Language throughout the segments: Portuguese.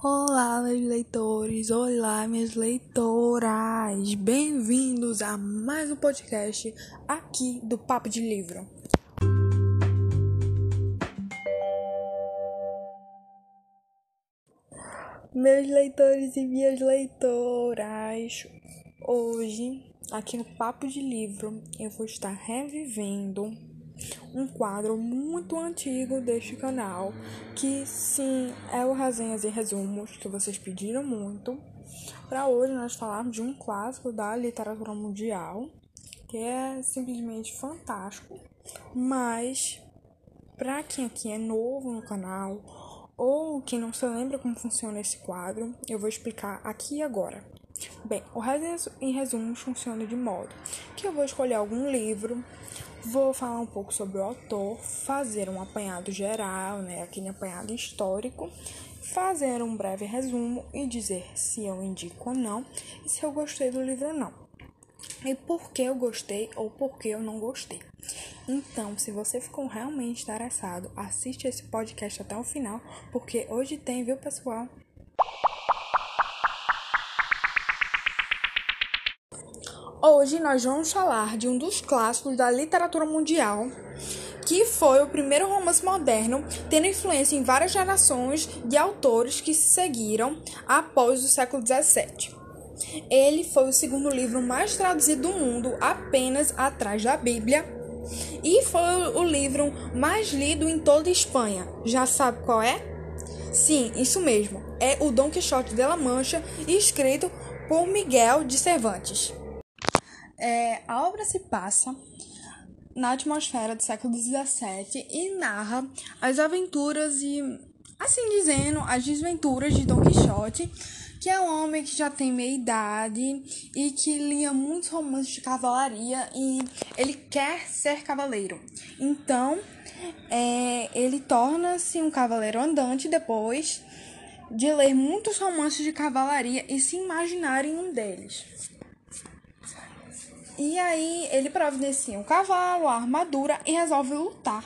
Olá, meus leitores, olá, minhas leitoras, bem-vindos a mais um podcast aqui do Papo de Livro. Meus leitores e minhas leitoras, hoje, aqui no Papo de Livro, eu vou estar revivendo um quadro muito antigo deste canal, que sim é o Resenhas e Resumos, que vocês pediram muito. Para hoje nós falarmos de um clássico da literatura mundial, que é simplesmente fantástico, mas para quem aqui é novo no canal ou quem não se lembra como funciona esse quadro, eu vou explicar aqui e agora. Bem, o Resenhas e Resumos funciona de modo que eu vou escolher algum livro Vou falar um pouco sobre o autor, fazer um apanhado geral, né, aquele apanhado histórico, fazer um breve resumo e dizer se eu indico ou não e se eu gostei do livro ou não. E por que eu gostei ou por que eu não gostei. Então, se você ficou realmente interessado, assiste esse podcast até o final, porque hoje tem, viu, pessoal? Hoje nós vamos falar de um dos clássicos da literatura mundial, que foi o primeiro romance moderno, tendo influência em várias gerações de autores que se seguiram após o século XVII. Ele foi o segundo livro mais traduzido do mundo, apenas atrás da Bíblia, e foi o livro mais lido em toda a Espanha. Já sabe qual é? Sim, isso mesmo. É o Dom Quixote de la Mancha, escrito por Miguel de Cervantes. É, a obra se passa na atmosfera do século XVII e narra as aventuras e, assim dizendo, as desventuras de Don Quixote, que é um homem que já tem meia idade e que lia muitos romances de cavalaria e ele quer ser cavaleiro. Então, é, ele torna-se um cavaleiro andante depois de ler muitos romances de cavalaria e se imaginar em um deles. E aí ele providencia um cavalo, a armadura e resolve lutar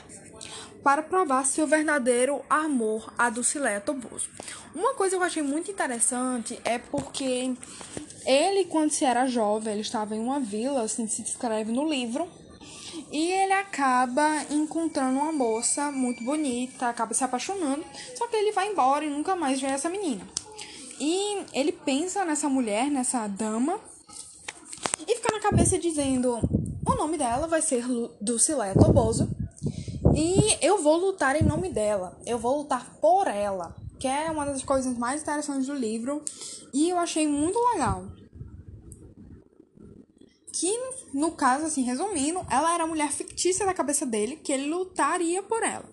para provar seu verdadeiro amor a Dulcileia Toboso. Uma coisa que eu achei muito interessante é porque ele, quando se era jovem, ele estava em uma vila, assim se descreve no livro, e ele acaba encontrando uma moça muito bonita, acaba se apaixonando, só que ele vai embora e nunca mais vê essa menina. E ele pensa nessa mulher, nessa dama, cabeça dizendo: o nome dela vai ser Dulcileia Toboso e eu vou lutar em nome dela, eu vou lutar por ela, que é uma das coisas mais interessantes do livro e eu achei muito legal. Que, no caso, assim, resumindo, ela era a mulher fictícia da cabeça dele, que ele lutaria por ela.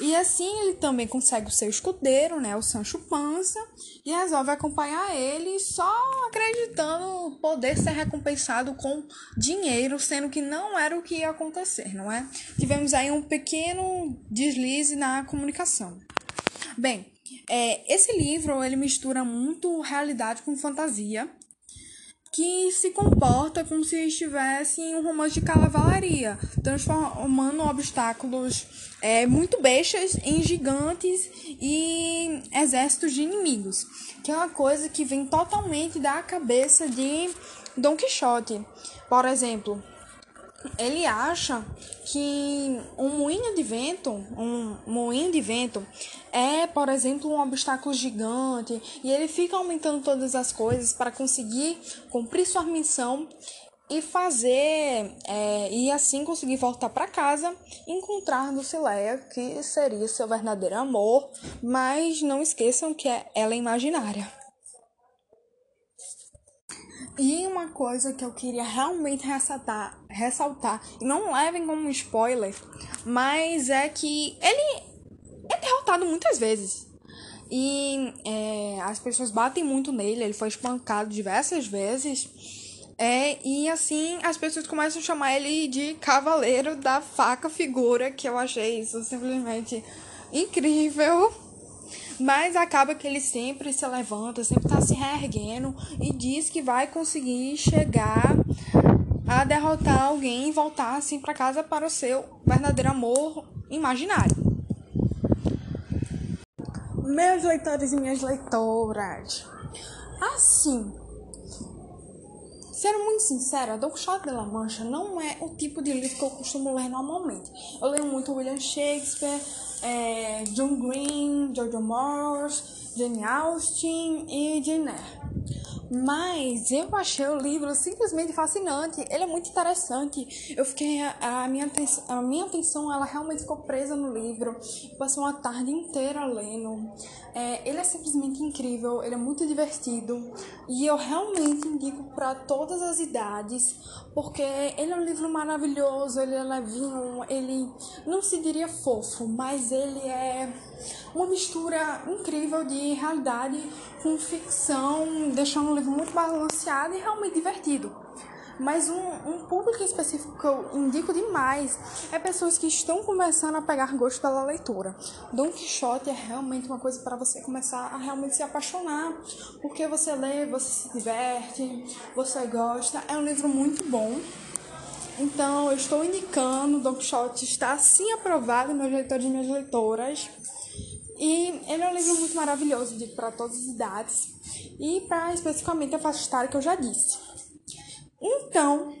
E assim ele também consegue o seu escudeiro, né, o Sancho Panza, e resolve acompanhar ele só acreditando poder ser recompensado com dinheiro, sendo que não era o que ia acontecer, não é? Tivemos aí um pequeno deslize na comunicação. Bem, é, esse livro ele mistura muito realidade com fantasia que se comporta como se estivesse em um romance de cavalaria, transformando obstáculos é, muito bestas em gigantes e exércitos de inimigos, que é uma coisa que vem totalmente da cabeça de Don Quixote. Por exemplo, ele acha que um moinho de vento, um moinho de vento é, por exemplo, um obstáculo gigante e ele fica aumentando todas as coisas para conseguir cumprir sua missão e fazer é, e assim conseguir voltar para casa, encontrar Dulcileia, que seria seu verdadeiro amor, mas não esqueçam que é ela é imaginária. E uma coisa que eu queria realmente ressaltar, ressaltar, e não levem como spoiler, mas é que ele é derrotado muitas vezes. E é, as pessoas batem muito nele, ele foi espancado diversas vezes. É, e assim as pessoas começam a chamar ele de Cavaleiro da Faca Figura, que eu achei isso simplesmente incrível. Mas acaba que ele sempre se levanta, sempre tá se reerguendo e diz que vai conseguir chegar a derrotar alguém e voltar assim para casa para o seu verdadeiro amor imaginário. Meus leitores e minhas leitoras. Assim, Sendo muito sincera, Don Quixote de la Mancha não é o tipo de livro que eu costumo ler normalmente. Eu leio muito William Shakespeare, é, John Green, Jojo Morris, Jane Austen e Jane Eyre. Mas eu achei o livro simplesmente fascinante. Ele é muito interessante. Eu fiquei a, minha atenção, a minha atenção ela realmente ficou presa no livro. Eu passei uma tarde inteira lendo. É, ele é simplesmente incrível. Ele é muito divertido e eu realmente indico para todas as idades, porque ele é um livro maravilhoso. Ele é levinho. Ele não se diria fofo, mas ele é uma mistura incrível de realidade com ficção, deixando o livro muito balanceado e realmente divertido. Mas um, um público específico que eu indico demais é pessoas que estão começando a pegar gosto pela leitura. Don Quixote é realmente uma coisa para você começar a realmente se apaixonar, porque você lê, você se diverte, você gosta. É um livro muito bom. Então, eu estou indicando, Don Quixote está sim aprovado, meus leitores e minhas leitoras. E ele é um livro muito maravilhoso, para todas as idades e para especificamente a faixa etária que eu já disse. Então,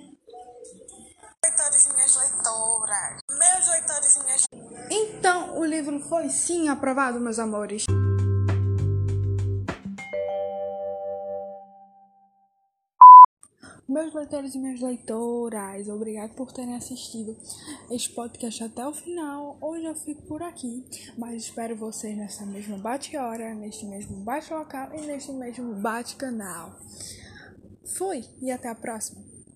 leitores e minhas leitoras, meus leitores e minhas Então, o livro foi sim aprovado, meus amores. Meus leitores e minhas leitoras, obrigado por terem assistido este podcast até o final. Hoje eu fico por aqui, mas espero vocês nessa mesma bate-hora, neste mesmo bate-local e neste mesmo bate-canal. Fui e até a próxima!